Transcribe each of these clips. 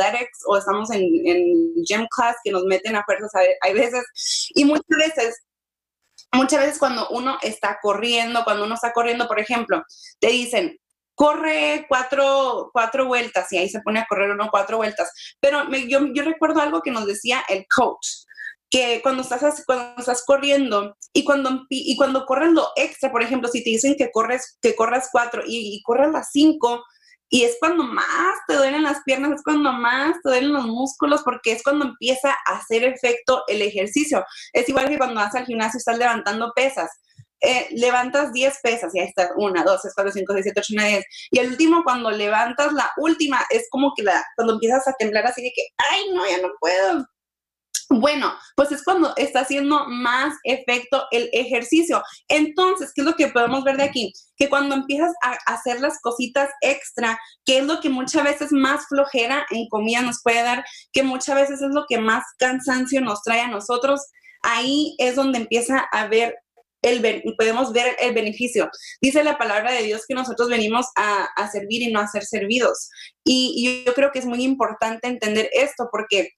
athletics o estamos en, en gym class que nos meten a fuerzas, hay veces, y muchas veces muchas veces cuando uno está corriendo, cuando uno está corriendo, por ejemplo, te dicen, corre cuatro, cuatro vueltas y ahí se pone a correr uno cuatro vueltas. Pero yo, yo recuerdo algo que nos decía el coach, que cuando estás, cuando estás corriendo y cuando, y cuando corres lo extra, por ejemplo, si te dicen que corres, que corras cuatro y, y las cinco, y es cuando más te duelen las piernas, es cuando más te duelen los músculos, porque es cuando empieza a hacer efecto el ejercicio. Es igual que cuando vas al gimnasio y estás levantando pesas. Eh, levantas 10 pesas y ahí está, 1, 2, 3, 4, 5, 6, 7, 8, 9, 10. Y el último, cuando levantas la última, es como que la, cuando empiezas a temblar así de que, ay, no, ya no puedo. Bueno, pues es cuando está haciendo más efecto el ejercicio. Entonces, ¿qué es lo que podemos ver de aquí? Que cuando empiezas a hacer las cositas extra, que es lo que muchas veces más flojera en comida nos puede dar, que muchas veces es lo que más cansancio nos trae a nosotros, ahí es donde empieza a ver el, podemos ver el beneficio. Dice la palabra de Dios que nosotros venimos a, servir y no a ser servidos. y, yo creo que es muy importante entender esto porque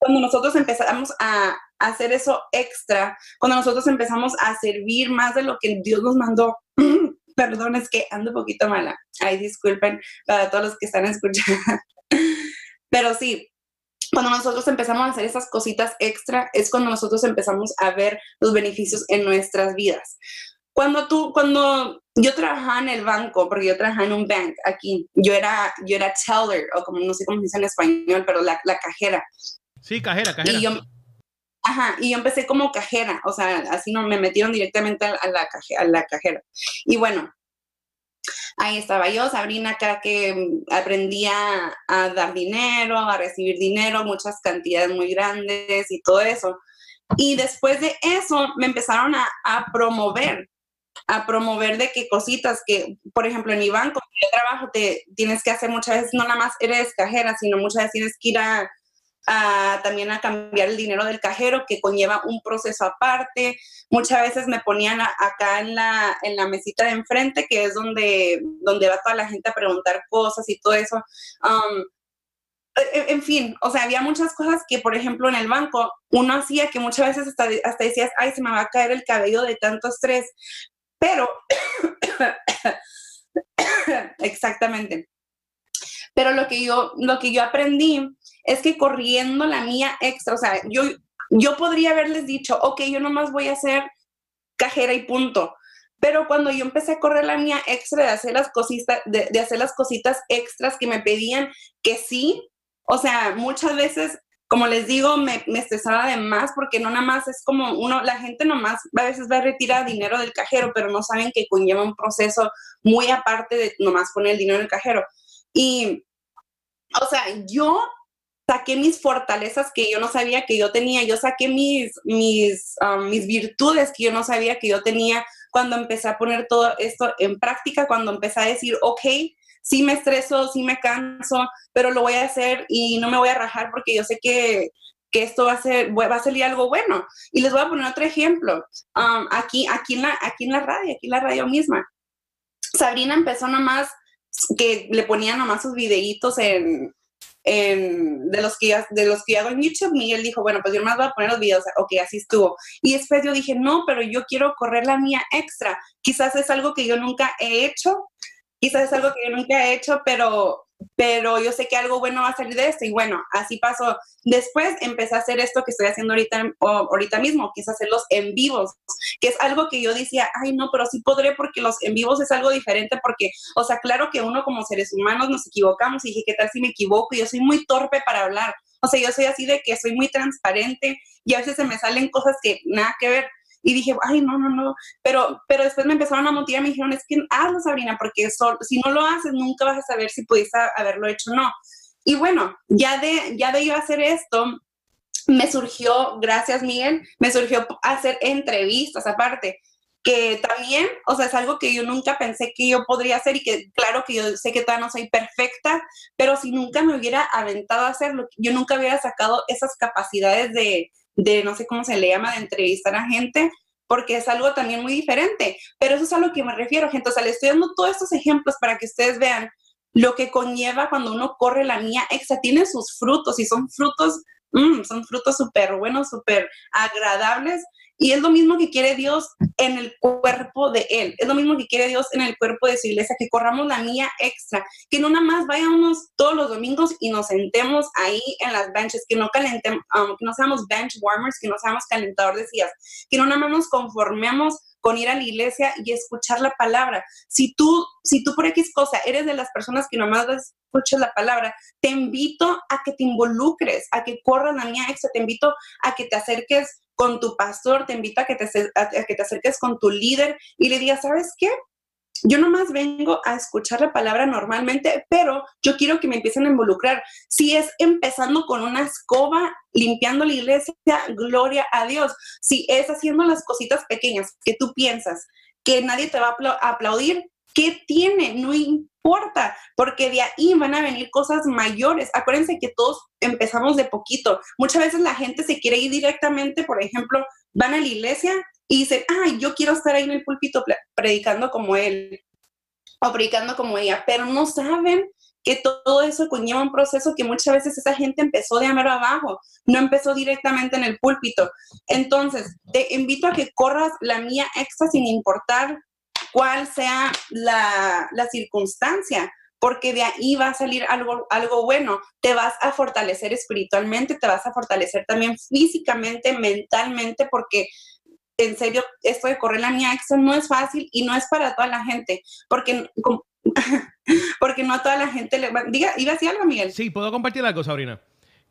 cuando nosotros empezamos a hacer eso extra, cuando nosotros empezamos a servir más de lo que Dios nos mandó, perdón, es que ando un poquito mala. Ay, disculpen para todos los que están escuchando. Pero sí, cuando nosotros empezamos a hacer esas cositas extra, es cuando nosotros empezamos a ver los beneficios en nuestras vidas. Cuando tú, cuando yo trabajaba en el banco, porque yo trabajaba en un bank aquí, yo era, yo era teller, o como no sé cómo se dice en español, pero la, la cajera. Sí, cajera, cajera. Y yo, ajá, y yo empecé como cajera, o sea, así no me metieron directamente a la, cajera. Y bueno, ahí estaba yo, Sabrina, acá que aprendía a dar dinero, a recibir dinero, muchas cantidades muy grandes y todo eso. Y después de eso me empezaron a, promover, a promover de qué cositas que, por ejemplo, en mi banco, yo trabajo, te tienes que hacer muchas veces, no nada más eres cajera, sino muchas veces tienes que ir a también a cambiar el dinero del cajero, que conlleva un proceso aparte. Muchas veces me ponían acá en la, en la mesita de enfrente, que es donde, donde va toda la gente a preguntar cosas y todo eso. Um, e, en fin, o sea, había muchas cosas que, por ejemplo, en el banco uno hacía que muchas veces hasta, hasta decías, ay, se me va a caer el cabello de tanto estrés. Pero, exactamente. Pero lo que yo, lo que yo aprendí es que corriendo la mía extra, o sea, yo, yo podría haberles dicho, ok, yo nomás voy a hacer cajera y punto. Pero cuando yo empecé a correr la mía extra de hacer las cositas, de, hacer las cositas extras que me pedían, que sí, o sea, muchas veces, como les digo, me, me estresaba de más porque no nada más es como uno, la gente nomás a veces va a retirar dinero del cajero, pero no saben que conlleva un proceso muy aparte de nomás poner el dinero en el cajero. Y, o sea, yo saqué mis fortalezas que yo no sabía que yo tenía, yo saqué mis, mis, um, mis virtudes que yo no sabía que yo tenía cuando empecé a poner todo esto en práctica, cuando empecé a decir, ok, sí me estreso, sí me canso, pero lo voy a hacer y no me voy a rajar porque yo sé que, que esto va a, ser, va a salir algo bueno. Y les voy a poner otro ejemplo. Um, aquí, aquí, en la, aquí en la radio, aquí en la radio misma. Sabrina empezó nomás que le ponía nomás sus videitos en, de, los que, de los que hago en YouTube, Miguel dijo, bueno, pues yo más voy a poner los videos, ok, así estuvo. Y después yo dije, no, pero yo quiero correr la mía extra. Quizás es algo que yo nunca he hecho, quizás es algo que yo nunca he hecho, pero, pero yo sé que algo bueno va a salir de esto. Y bueno, así pasó. Después empecé a hacer esto que estoy haciendo ahorita, ahorita mismo, que es hacerlos en vivos, que es algo que yo decía, ay, no, pero sí podré porque los en vivos es algo diferente porque, o sea, claro que uno como seres humanos nos equivocamos y dije, ¿qué tal si me equivoco? Yo soy muy torpe para hablar. O sea, yo soy así de que soy muy transparente y a veces se me salen cosas que nada que ver. Y dije, ay, no, no, no. Pero, pero después me empezaron a motivar, me dijeron, es que hazlo, Sabrina, porque si no lo haces, nunca vas a saber si pudiste haberlo hecho o no. Y bueno, ya de, ya de yo hacer esto, me surgió, gracias Miguel, me surgió hacer entrevistas aparte, que también, o sea, es algo que yo nunca pensé que yo podría hacer y que claro que yo sé que todavía no soy perfecta, pero si nunca me hubiera aventado a hacerlo, yo nunca hubiera sacado esas capacidades de, de no sé cómo se le llama, de entrevistar a gente, porque es algo también muy diferente. Pero eso es a lo que me refiero, gente. O sea, les estoy dando todos estos ejemplos para que ustedes vean lo que conlleva cuando uno corre la mía extra, tiene sus frutos y son frutos, mm, son frutos súper buenos, súper agradables. Y es lo mismo que quiere Dios en el cuerpo de Él. Es lo mismo que quiere Dios en el cuerpo de su iglesia, que corramos la mía extra, que no nada más vayamos todos los domingos y nos sentemos ahí en las benches, que no calentemos, um, que no seamos bench warmers, que no seamos calentador de sillas, que no nada más nos conformemos con ir a la iglesia y escuchar la palabra. Si tú, si tú por X cosa eres de las personas que nomás escuchas la palabra, te invito a que te involucres, a que corras la mía extra, te invito a que te acerques con tu pastor, te invito a que te, a que te acerques con tu líder y le digas, ¿sabes qué? Yo nomás vengo a escuchar la palabra normalmente, pero yo quiero que me empiecen a involucrar. Si es empezando con una escoba, limpiando la iglesia, gloria a Dios. Si es haciendo las cositas pequeñas que tú piensas que nadie te va a aplaudir, ¿qué tiene? No importa, porque de ahí van a venir cosas mayores. Acuérdense que todos empezamos de poquito. Muchas veces la gente se quiere ir directamente, por ejemplo, van a la iglesia y dicen, ay, yo quiero estar ahí en el púlpito predicando como él o predicando como ella, pero no saben que todo eso conlleva un proceso que muchas veces esa gente empezó de amero abajo, no empezó directamente en el púlpito. Entonces, te invito a que corras la mía extra sin importar cuál sea la, la circunstancia, porque de ahí va a salir algo, algo bueno. Te vas a fortalecer espiritualmente, te vas a fortalecer también físicamente, mentalmente, porque en serio, esto de correr la mía extra no es fácil y no es para toda la gente, porque, porque no a toda la gente le va... Diga, iba a decir algo, Miguel. Sí, puedo compartir algo, Sabrina.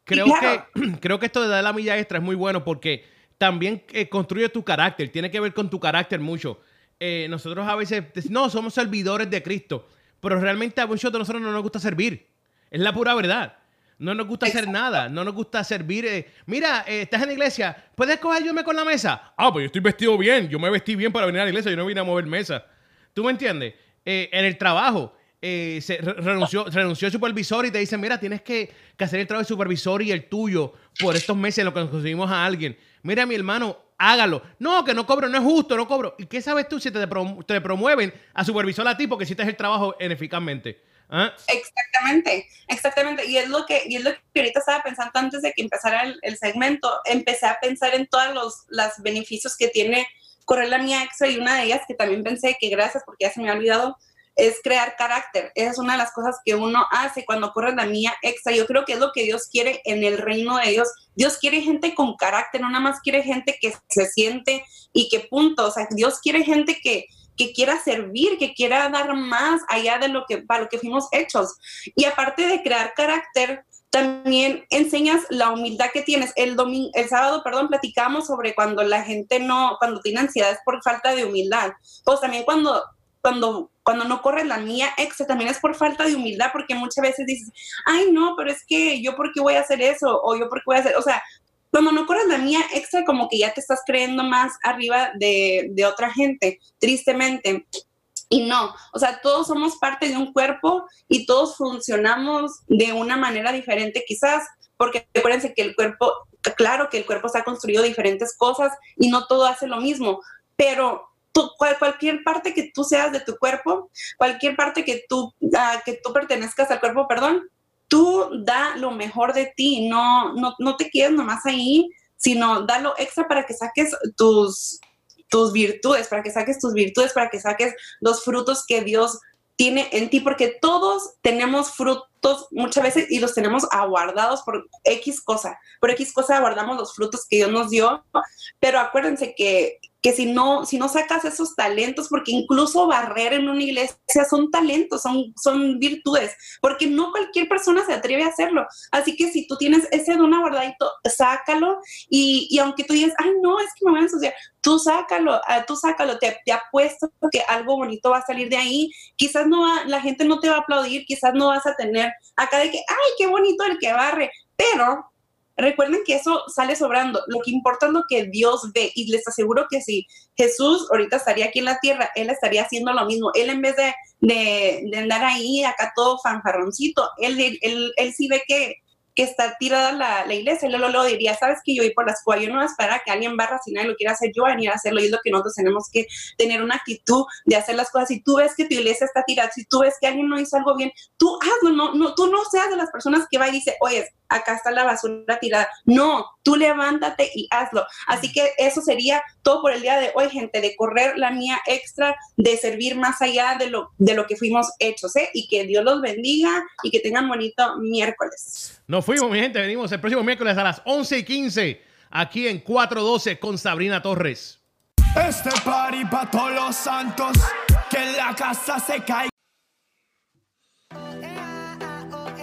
Creo, que, creo que esto de dar la milla extra es muy bueno porque también eh, construye tu carácter, tiene que ver con tu carácter mucho. Eh, nosotros a veces, no, somos servidores de Cristo, pero realmente a muchos de nosotros no nos gusta servir. Es la pura verdad. No nos gusta hacer nada, no nos gusta servir. Eh, mira, eh, estás en la iglesia, ¿puedes cogerme con la mesa? Ah, pues yo estoy vestido bien, yo me vestí bien para venir a la iglesia, yo no vine a mover mesa. ¿Tú me entiendes? Eh, en el trabajo, se renunció, renunció el supervisor y te dicen, mira, tienes que, hacer el trabajo del supervisor y el tuyo por estos meses en lo que conseguimos a alguien. Mira, mi hermano, hágalo. No, que no cobro, no es justo, no cobro. ¿Y qué sabes tú si te, te promueven a supervisor a ti porque hiciste el trabajo eficazmente? ¿Ah? Exactamente, exactamente. Y es lo que, y es lo que ahorita estaba pensando antes de que empezara el, segmento. Empecé a pensar en todos los, los beneficios que tiene correr la mía extra y una de ellas que también pensé que gracias porque ya se me ha olvidado es crear carácter. Esa es una de las cosas que uno hace cuando corre la mía extra. Yo creo que es lo que Dios quiere en el reino de Dios. Dios quiere gente con carácter, no nada más quiere gente que se siente y que punto. O sea, Dios quiere gente que, que quiera servir, que quiera dar más allá de lo que, para lo que fuimos hechos. Y aparte de crear carácter, también enseñas la humildad que tienes. El domingo, el sábado, perdón, platicamos sobre cuando la gente no, cuando tiene ansiedad es por falta de humildad. Pues también cuando, cuando, cuando no corre la mía extra, también es por falta de humildad, porque muchas veces dices, ay, no, pero es que yo por qué voy a hacer eso, o yo por qué voy a hacer, o sea, cuando no corres la mía extra, como que ya te estás creyendo más arriba de, otra gente, tristemente. Y no, o sea, todos somos parte de un cuerpo y todos funcionamos de una manera diferente quizás, porque acuérdense que el cuerpo, claro que el cuerpo está construido de diferentes cosas y no todo hace lo mismo, pero cualquier parte que tú seas de tu cuerpo, cualquier parte que tú, ah, que tú pertenezcas al cuerpo, perdón, tú da lo mejor de ti, no, no, no te quedes nomás ahí, sino da lo extra para que saques tus, tus virtudes, para que saques tus virtudes, para que saques los frutos que Dios tiene en ti, porque todos tenemos frutos muchas veces y los tenemos aguardados por X cosa, por X cosa aguardamos los frutos que Dios nos dio, pero acuérdense que que si no, si no sacas esos talentos, porque incluso barrer en una iglesia son talentos, son, son virtudes, porque no cualquier persona se atreve a hacerlo. Así que si tú tienes ese don guardadito, sácalo y, y, aunque tú digas, ay, no, es que me voy a ensuciar, tú sácalo, ah, tú sácalo, te, te apuesto que algo bonito va a salir de ahí. Quizás no va, la gente no te va a aplaudir, quizás no vas a tener acá de que, ay, qué bonito el que barre, pero Recuerden que eso sale sobrando. Lo que importa es lo que Dios ve. Y les aseguro que si Jesús ahorita estaría aquí en la tierra, Él estaría haciendo lo mismo. Él en vez de, de, andar ahí, acá todo fanfarroncito, él, él, él sí ve que, está tirada la, iglesia, y luego, luego diría, sabes que yo voy por la escuela, yo no voy a esperar a que alguien barra si nadie lo quiere hacer, yo voy a hacerlo y es lo que nosotros tenemos que tener una actitud de hacer las cosas. Si tú ves que tu iglesia está tirada, si tú ves que alguien no hizo algo bien, tú hazlo, no, no, tú no seas de las personas que va y dice, oye, acá está la basura tirada. No, tú levántate y hazlo. Así que eso sería todo por el día de hoy, gente, de correr la mía extra, de servir más allá de lo, de lo que fuimos hechos, ¿eh? Y que Dios los bendiga y que tengan bonito miércoles. Nos fuimos, mi gente, venimos el próximo miércoles a las 11 y 15 aquí en 412 con Sabrina Torres. Este party para todos los santos, que la casa se cae.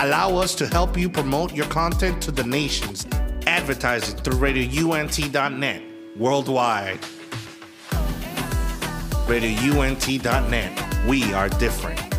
allow us to help you promote your content to the nations. Advertising through RadioUNT.net worldwide. RadioUNT.net. We are different.